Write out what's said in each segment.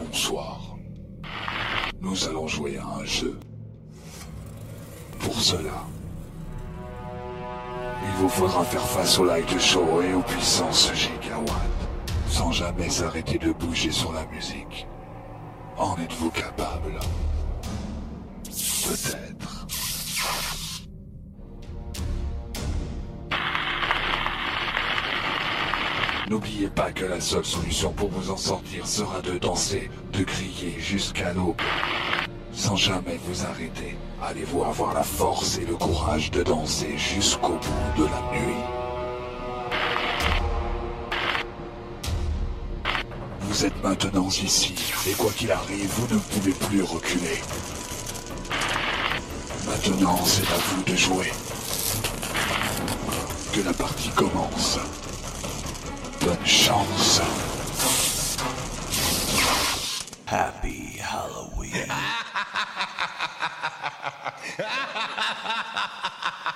bonsoir. Nous allons jouer à un jeu. Pour cela, il vous faudra faire face au light show et aux puissances gigawatts, sans jamais s'arrêter de bouger sur la musique. En êtes-vous capable? Peut-être. N'oubliez pas que la seule solution pour vous en sortir sera de danser, de crier jusqu'à l'aube. Sans jamais vous arrêter, allez-vous avoir la force et le courage de danser jusqu'au bout de la nuit. Vous êtes maintenant ici, et quoi qu'il arrive, vous ne pouvez plus reculer. Maintenant, c'est à vous de jouer. Que la partie commence. Bonne chance. Happy Halloween.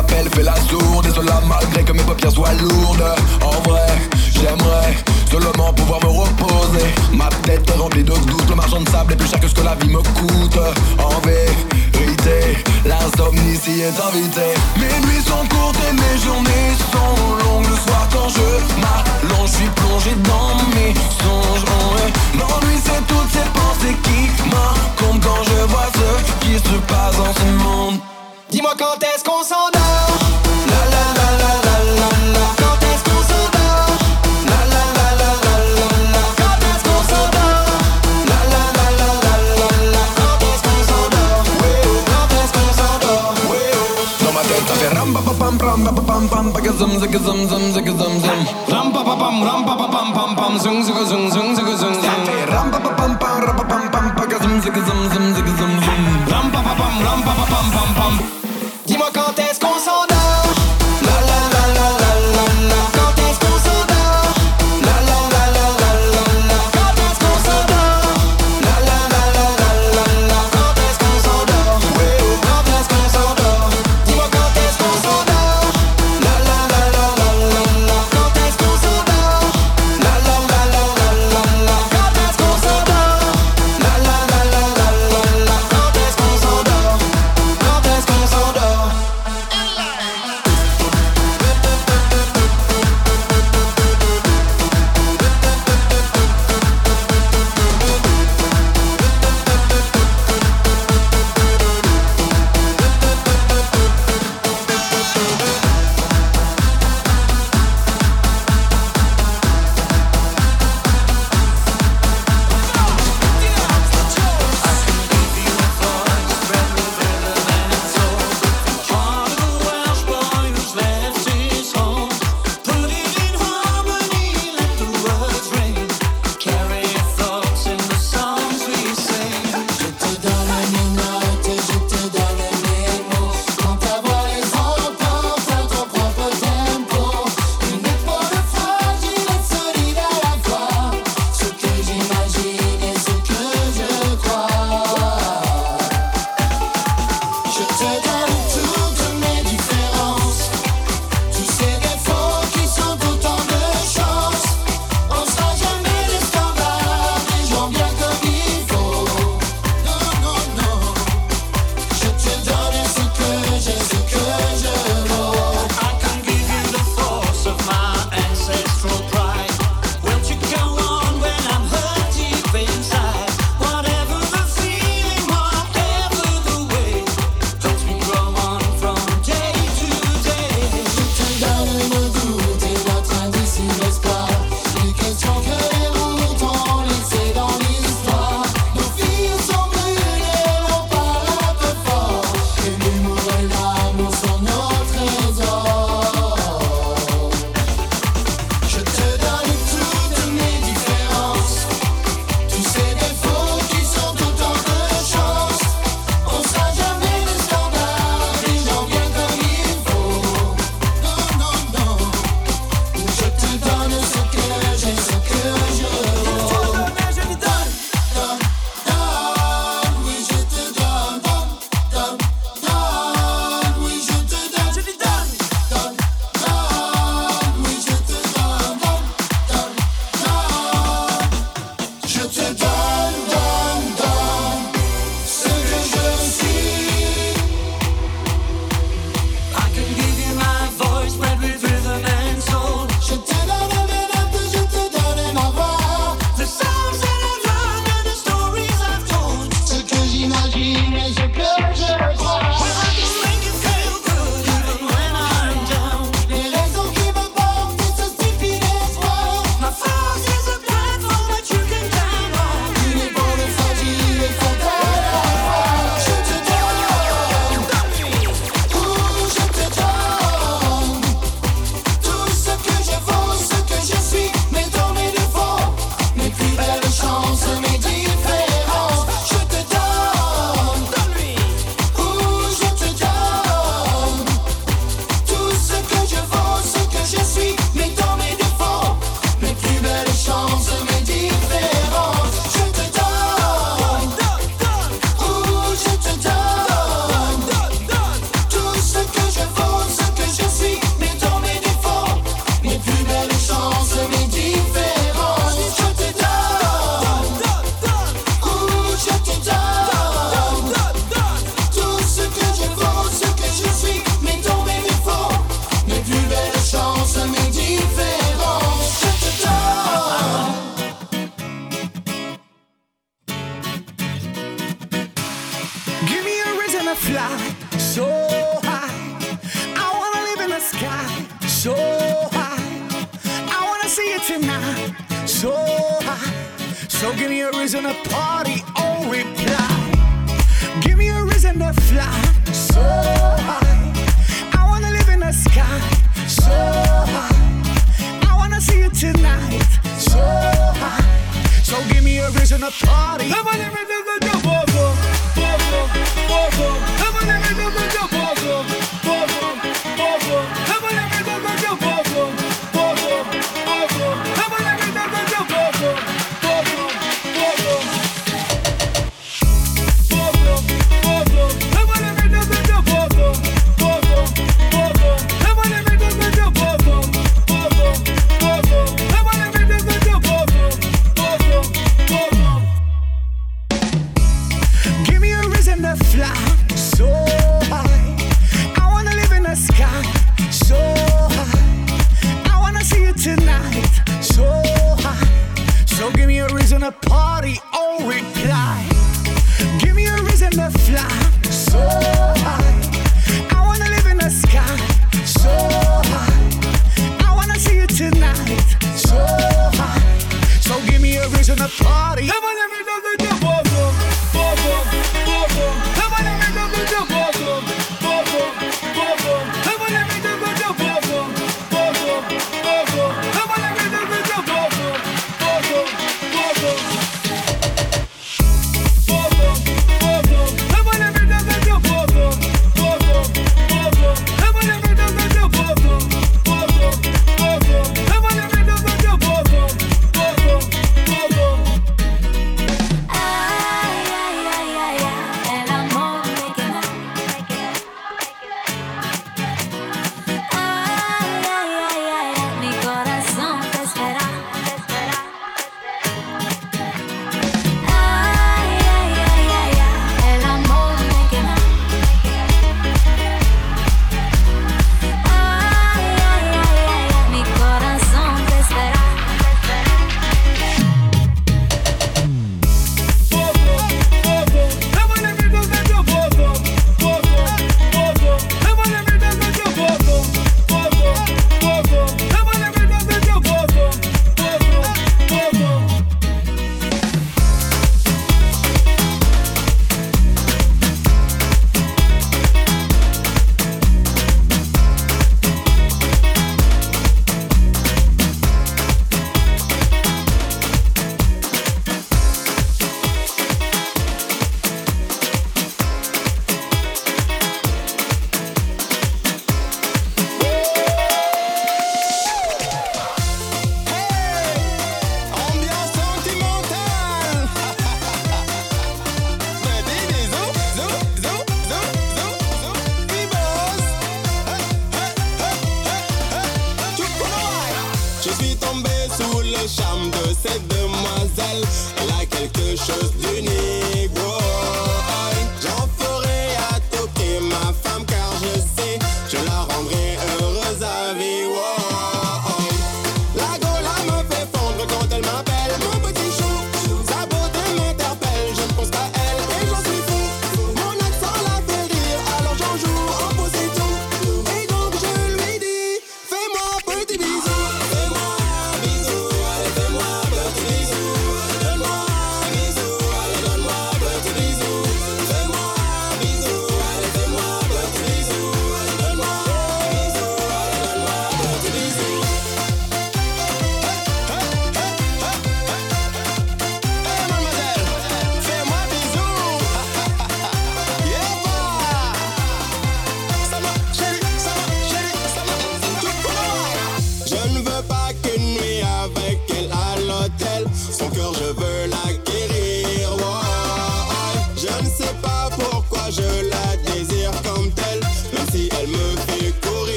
Appels fait la sourde Et cela malgré que mes paupières soient lourdes. En vrai, j'aimerais seulement pouvoir me reposer. Ma tête remplie de doutes Le marchand de sable est plus cher que ce que la vie me coûte. En vérité, l'insomnie s'y est invitée. Mes nuits sont courtes et mes journées sont longues. Le soir quand je m'allonge, je suis plongé dans mes songes. Oh. L'ennui c'est toutes ces pensées qui m'incombent Quand je vois ce qui se passe dans ce monde Dis-moi quand est-ce qu'on s'endort La la la la la la la Quand est-ce qu'on s'endort La la la la la la la Quand est-ce qu'on s'endort La la la la la la la Quand est-ce qu'on s'endort Quand est-ce qu'on s'endort Dans ma tête ça fait ram pa pa pam pam pa pa pam pam pa ka zum zig zum zum zig zum zum Ram pa pa pam ram pa pa pam pam pam Zung zung zung zung zung zung Ça zung fait ram pa pa pam pam ra pa pam pam pa ka zum zig zum zum zig zum zum Ram pa pa pam ram pa pa pam pam pam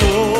corazón.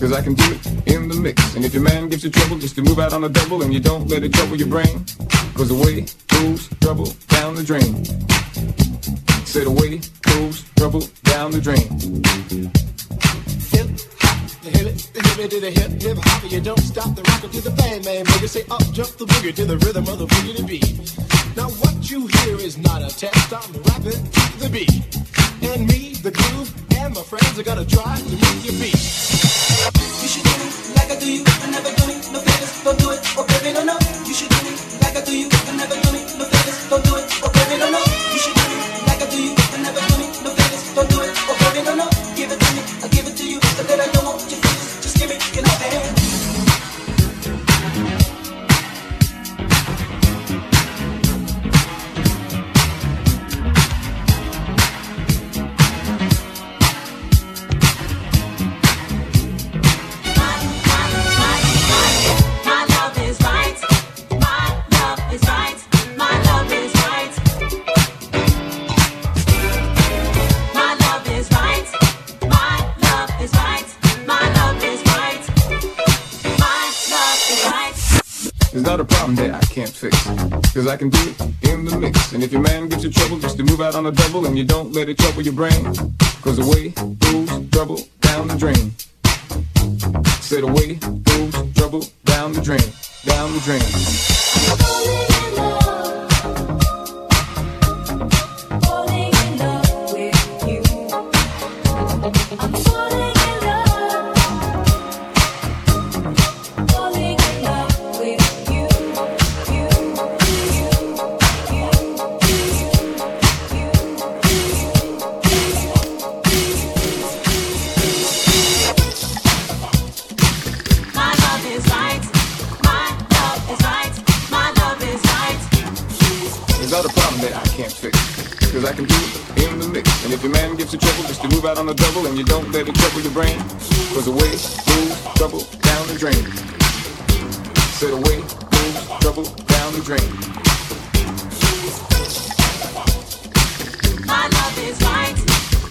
Cause I can do it in the mix. And if your man gives you trouble just to move out on a double and you don't let it trouble your brain, cause away goes trouble down the drain. Said away goes trouble down the drain. Hip hop, the hip the hip to the hip hip hop, you don't stop the rocker to the bang bang boogie. Say up jump the boogie to the rhythm of the boogie beat. Now what you hear is not a test, I'm rapping to the beat. And me, the groove, and my friends are gonna try to make you beat. You should do me like I do you, and never do me no favors. Don't do it, or baby, no, no. You should do me like I do you, and never do me no favors. Don't do it, or baby, no, no. I can do it in the mix. And if your man gives you trouble just to move out on a double and you don't let it trouble your brain, cause away goes trouble down the drain. Said away goes trouble down the drain, down the drain. Cause I can do it in the mix. And if your man gives you trouble just to move out on the double and you don't let it trouble your brain, cause away goes trouble down the drain. Said away goes trouble down the drain. My love is right.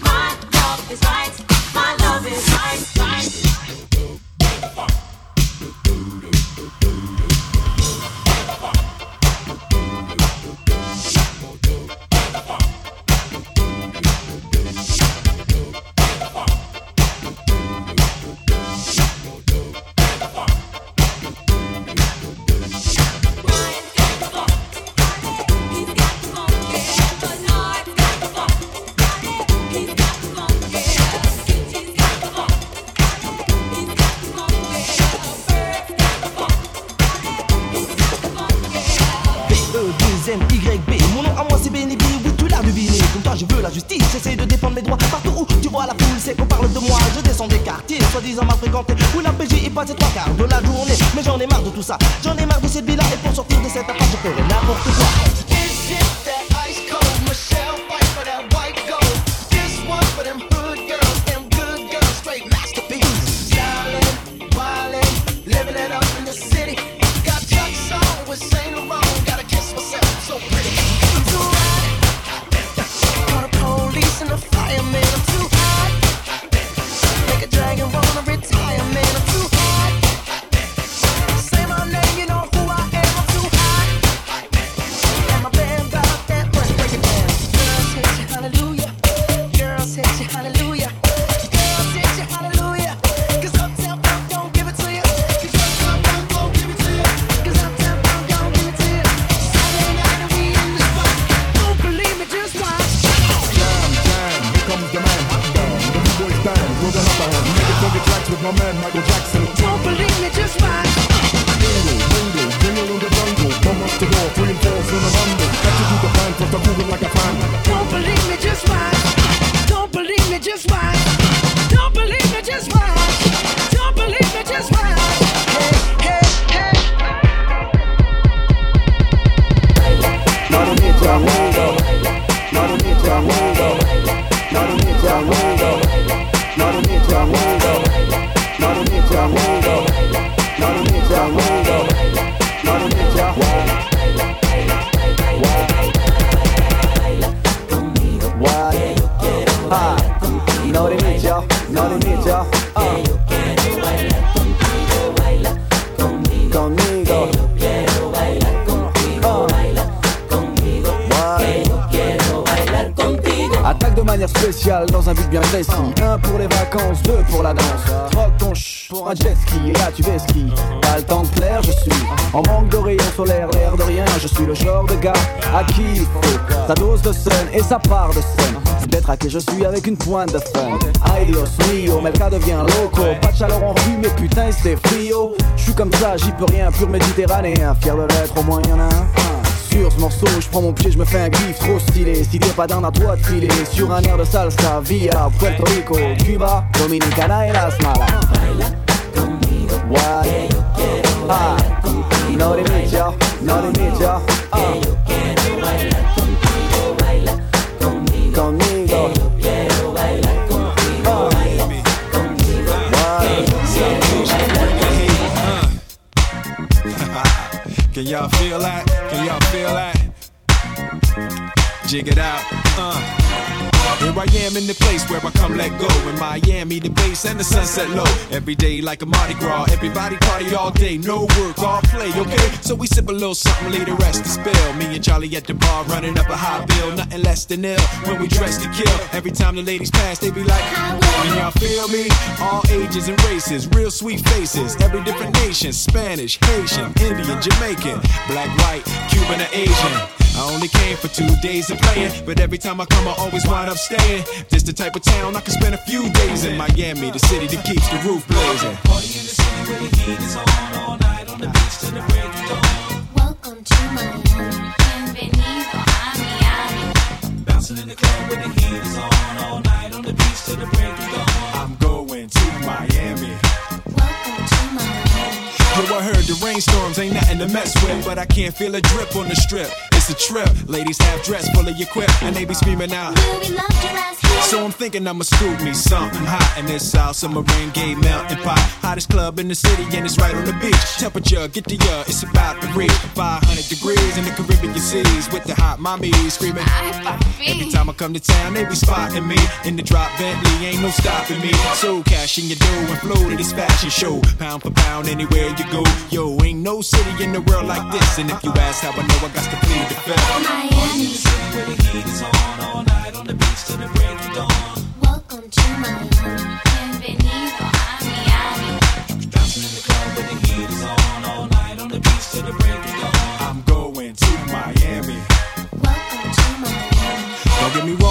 My love is right. My love is right. Right. La PJ y passe trois quarts de la journée. Mais j'en ai marre de tout ça, j'en ai marre de cette vie-là. Et pour sortir de cette affaire, je ferai n'importe quoi. Pointe de fun. Ay Dios mio, cas devient loco. Pas de chaleur en rue, mais putain, c'est frio. Je suis comme ça, j'y peux rien, pur méditerranéen. Fier de l'être, au moins y'en a un. Sur ce morceau, je prends mon pied, je me fais un kiff trop stylé. Si t'es pas dans à toi de filer sur un air de salsa via Puerto Rico, Cuba, Dominicana et Las Malas. What? Ah, no limit, no limit. Am in the place where I come let go. In Miami, the base and the sunset low. Every day like a Mardi Gras. Everybody party all day, no work, all play, okay? So we sip a little something, leave the rest to spill. Me and Charlie at the bar running up a high bill, nothing less than ill. When we dress to kill, every time the ladies pass, they be like, Can y'all feel me? All ages and races, real sweet faces, every different nation Spanish, Haitian, Indian, Jamaican, black, white, Cuban, or Asian. I only came for two days of playing, but every time I come, I always wind up staying. This the type of town I can spend a few days in. Miami, the city that keeps the roof blazing. Party in the city where the heat is on all night on the beach till the break of dawn. Welcome to Miami. Bienvenido a Miami. Bouncing in the club where the heat is on all night on the beach till the break of dawn. I'm going to Miami. Welcome to Miami. Yo, I heard the rainstorms ain't nothing to mess with, but I can't feel a drip on the strip. A trip. Ladies have dress full of your and they be screaming out. We love your ass here. So I'm thinking I'ma scoop me something hot in this South Submarine Gay melting pot. Hottest club in the city, and it's right on the beach. Temperature, get the uh, it's about to reach 500 degrees in the Caribbean seas with the hot mommies screaming. Every time I come to town, they be spotting me in the drop Bentley, ain't no stopping me. So cash in your dough and flow to this fashion show, pound for pound anywhere you go. Yo, ain't no city in the world like this, and if you ask how I know, I got to plead the fifth. Miami. Where the heat is on all night on the beach till the break of dawn. Welcome to Miami.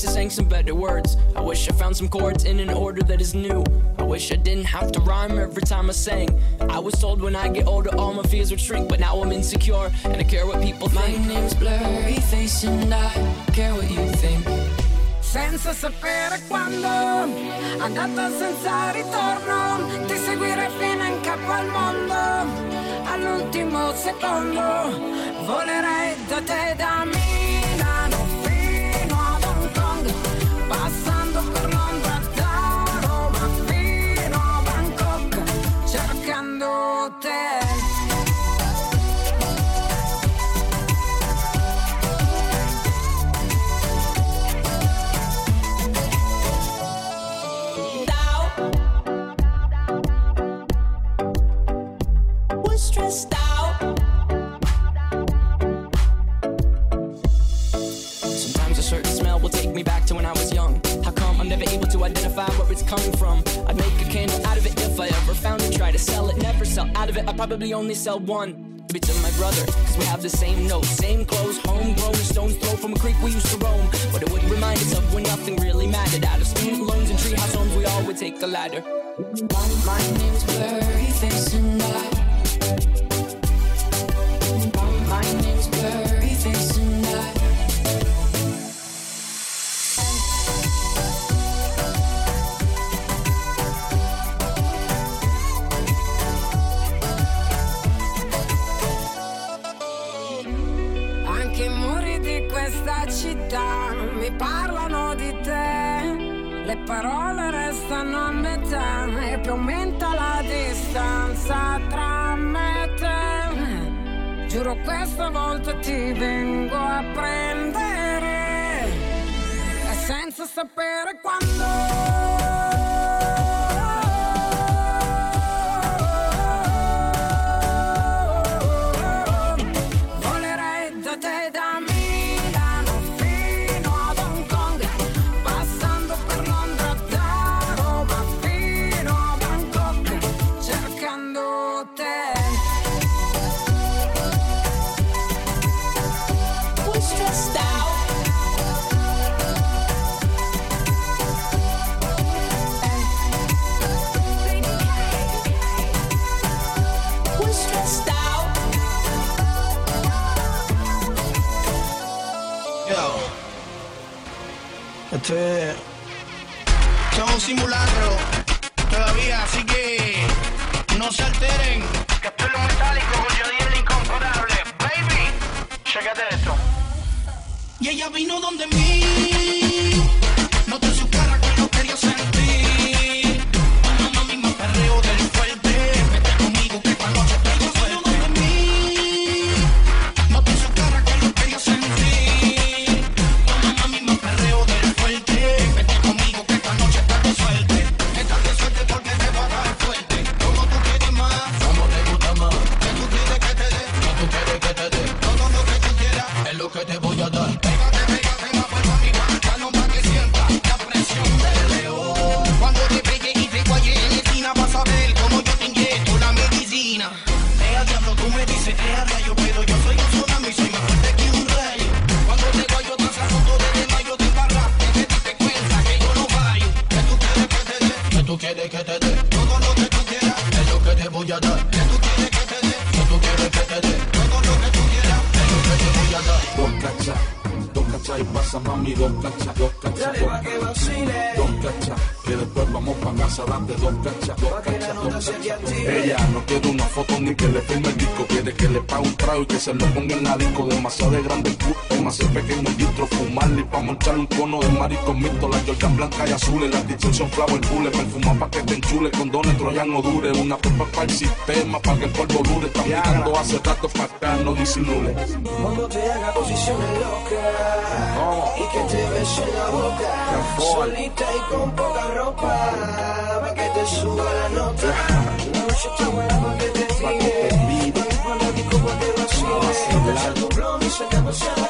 twice I sang some better words. I wish I found some chords in an order that is new. I wish I didn't have to rhyme every time I sang. I was told when I get older all my fears would shrink, but now I'm insecure and I care what people my think. My name's Blurry Face and I care what you think. Senza sapere quando, andata senza ritorno, ti seguire fino in capo al mondo, all'ultimo secondo, volerei da te da me. te probably only sell one. Give it to my brother, cause we have the same notes, same clothes, homegrown, stones throw from a creek we used to roam. But it would remind us of when nothing really mattered. Out of student loans and treehouse homes, we all would take the ladder. My name's Blurry Face giuro questa volta ti vengo a prendere. E senza sapere quando... Esto es... Un simulacro todavía, así que no se alteren. Que esto es lo metálico, yo el incomparable. Baby, chécate esto. Y ella vino donde mí. dure. Una prueba para el sistema, para que el polvo dure. Está mirando hace rato para no disimule. Cuando te haga posiciones locas no. y que te bese la boca, solita y con poca ropa, para que te suba la nota. La noche está buena para que te mire, para que cuando mi copa te vacile, te echa el doblón y se te pasa la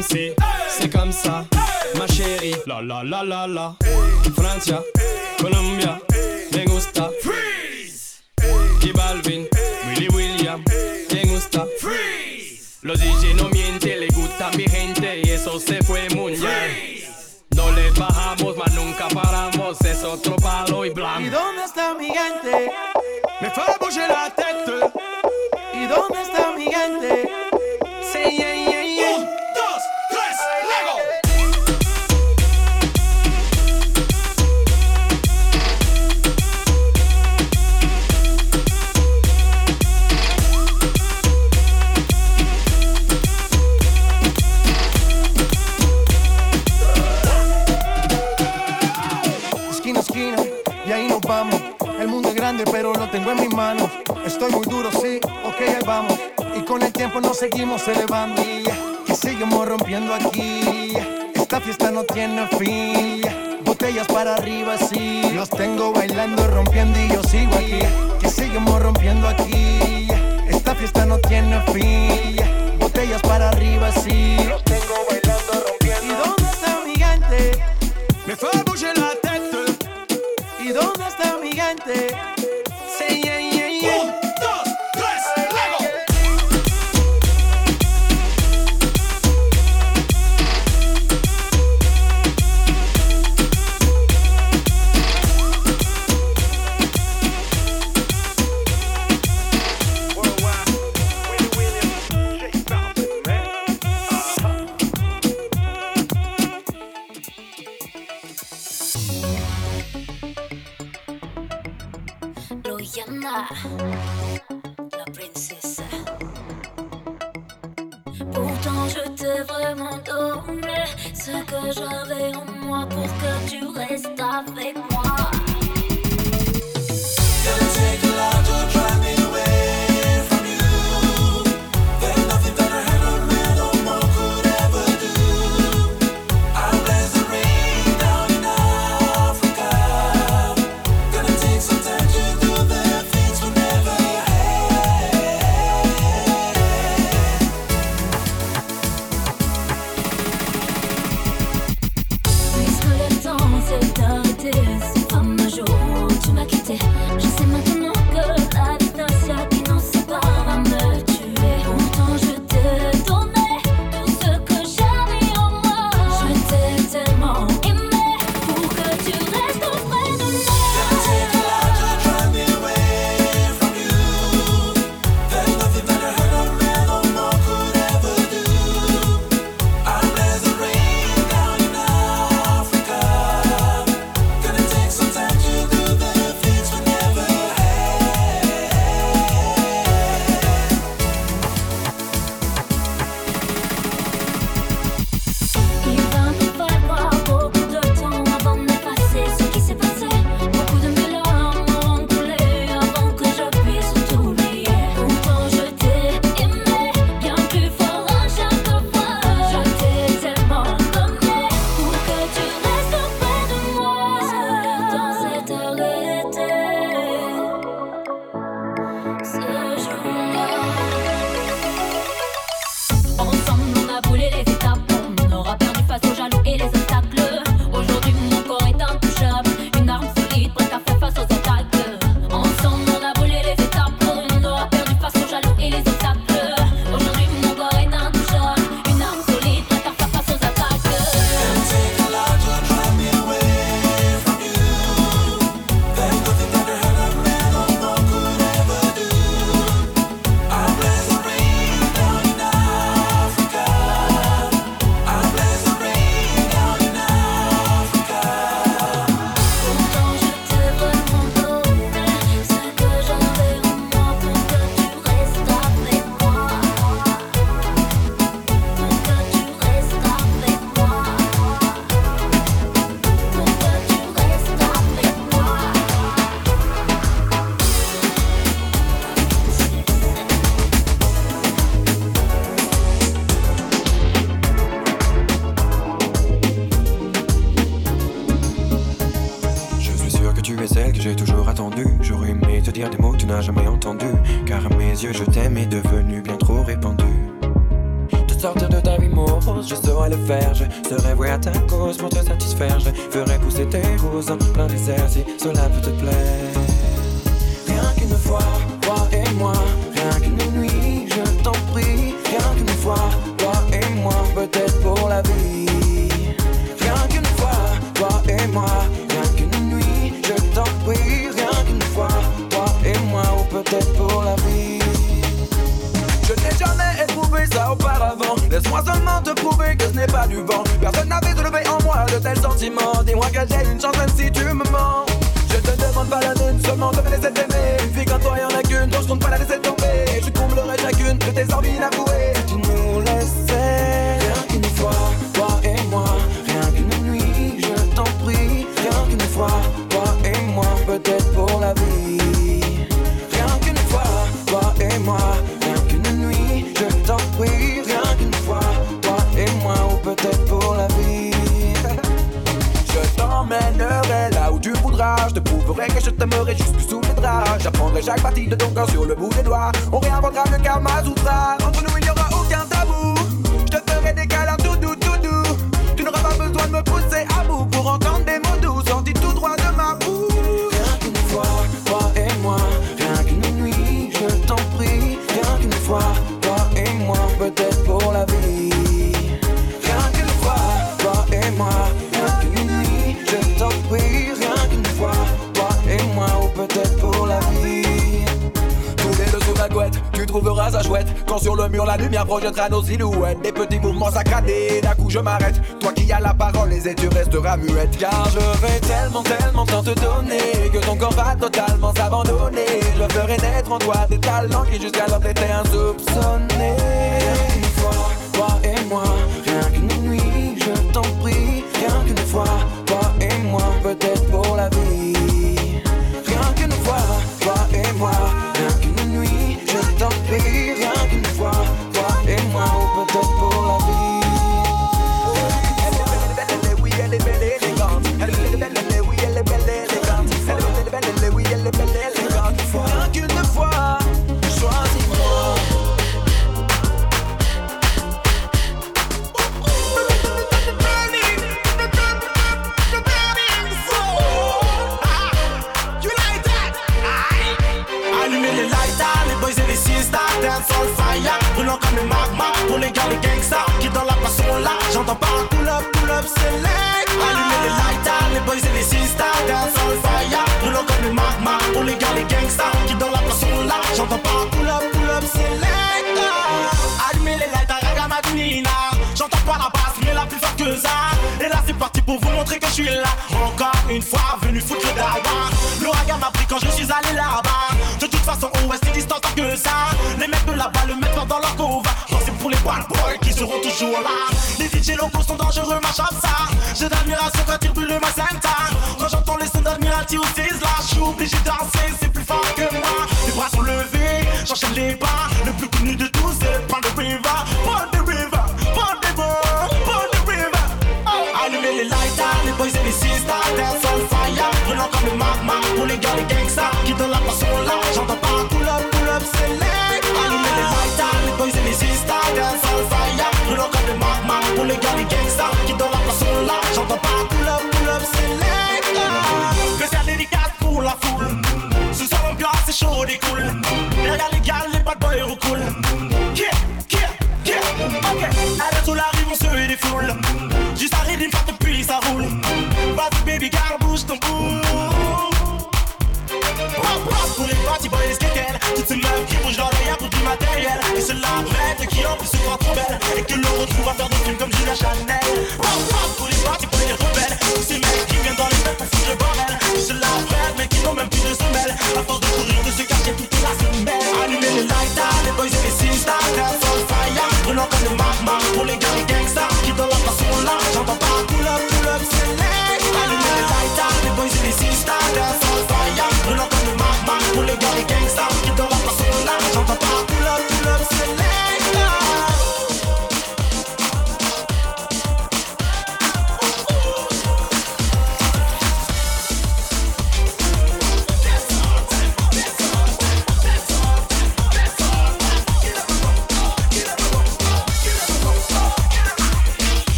Comme si, c'est comme ça, ma chérie. La la la la la. Francia, Colombia, me gusta. Freeze. Y Balvin, Willy William, me gusta. Freeze. Los DJ no mienten, le gusta a mi gente y eso se fue muy bien. No le bajamos, mas nunca paramos, es otro palo y blanco. ¿Y dónde está mi gente? Me fue bouger la tête. ¿Y dónde está mi gente? Vamos. Y con el tiempo nos seguimos elevando. Que seguimos rompiendo aquí. Esta fiesta no tiene fin. Botellas para arriba, sí. Los tengo bailando, rompiendo y yo sigo aquí. Que seguimos rompiendo aquí. Esta fiesta no tiene fin. Botellas para arriba, sí. Los tengo bailando, rompiendo. ¿Y dónde está mi gente? Me fue bouger la tête. ¿Y dónde está mi gente? chaque partie de ton corps sur le bout des doigts. On réinventera Je reviendra nos silhouettes, des petits mouvements saccadés. D'un coup, je m'arrête. Toi qui as la parole, les tu resteras muette. Car je vais tellement, tellement tant te donner que ton corps va totalement s'abandonner. Je ferai naître en toi des talents qui jusqu'alors t'étaient insoupçonnés. cool. Regarde les gars, les pas de boy recoulent. Yeah, yeah, yeah. Ok, allez sous la rive, on se défoule. Juste arrive une fois depuis ça roule. Vas-y, baby, garde, bouge ton boule. Pop, pop, pour les party boys, les skaters Toutes ces meufs qui bougent leur rien pour du matériel Et ceux-là mettent qui en plus se croient trop belles Et que l'on retrouve à faire des films comme Julia Chanel Pop, pop, pour les party boys, les rebelles Tous ces mecs qui viennent dans les fêtes pour foutre le bordel sinon même plus de semelle À force de courir de ce quartier toute la semaine Allumer les lighters, les boys et les sisters Terre sur fire, brûlant comme le magma Pour les gars, les gars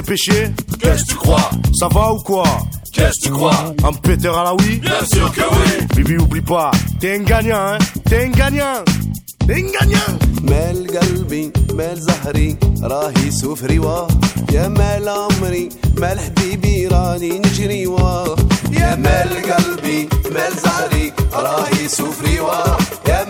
c'est péché Qu'est-ce que tu crois Ça va ou quoi Qu'est-ce que tu crois Un péter à la oui Bien sûr que oui Bibi, oublie pas, t'es un gagnant, hein T'es un gagnant T'es un gagnant مال قلبي مال زهري راهي سفري واه يا مال عمري مال حبيبي راني نجري واه يا مال قلبي مال زهري راهي سفري واه يا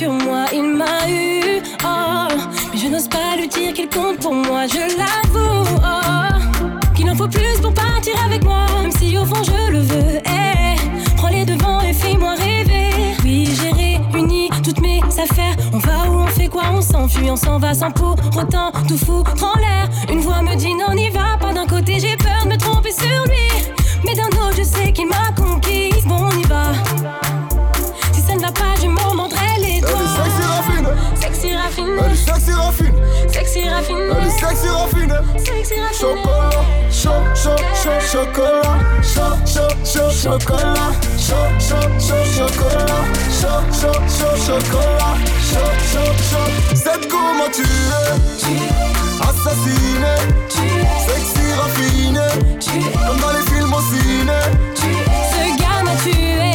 sur moi, il m'a eu. Oh, mais je n'ose pas lui dire qu'il compte pour moi, je l'avoue. Oh, qu'il en faut plus pour partir avec moi, même si au fond je le veux. Eh, prends les devants et fais-moi rêver. Oui, j'ai réuni toutes mes affaires. On va où, on fait quoi, on s'enfuit, on s'en va sans pour autant tout foutre en l'air. Une voix me dit non, n'y va pas. D'un côté, j'ai peur de me tromper sur lui, mais d'un autre, je sais qu'il m'a conquise. Chocolat, chaud, chaud, chaud, chocolat. Chaud, chaud, chaud, chocolat. Chaud, chaud, chaud, chocolat. Chaud, chaud, chaud, chocolat. Chaud, chaud, chaud. C'est comment tu es? Assassiné. Sexy raffiné. Comme dans les films au ciné. Ce gars m'a tué,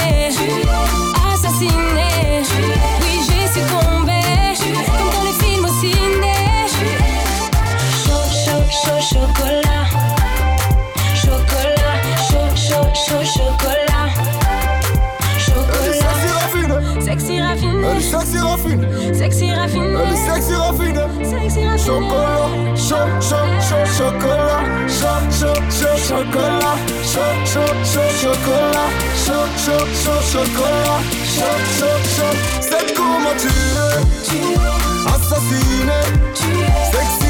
sexy raffiné. Sexy raffiné. Elle est sexy raffiné. Sexy raffiné. Chocolat, chaud, chaud, chaud, chocolat. Chaud, chaud, chaud, chocolat. Chaud, chaud, chaud, chocolat. Chaud, chaud, chaud, chocolat. Chaud, chaud, chaud. C'est comment tu es? Assassiné. Sexy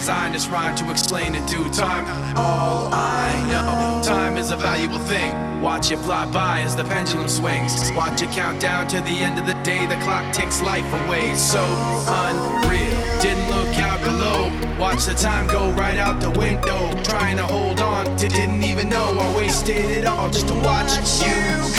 designed this rhyme to explain in due time. All I know, time is a valuable thing. Watch it fly by as the pendulum swings. Watch it count down to the end of the day. The clock takes life away. So unreal. Didn't look out below. Watch the time go right out the window. Trying to hold on to didn't even know I wasted it all just to watch you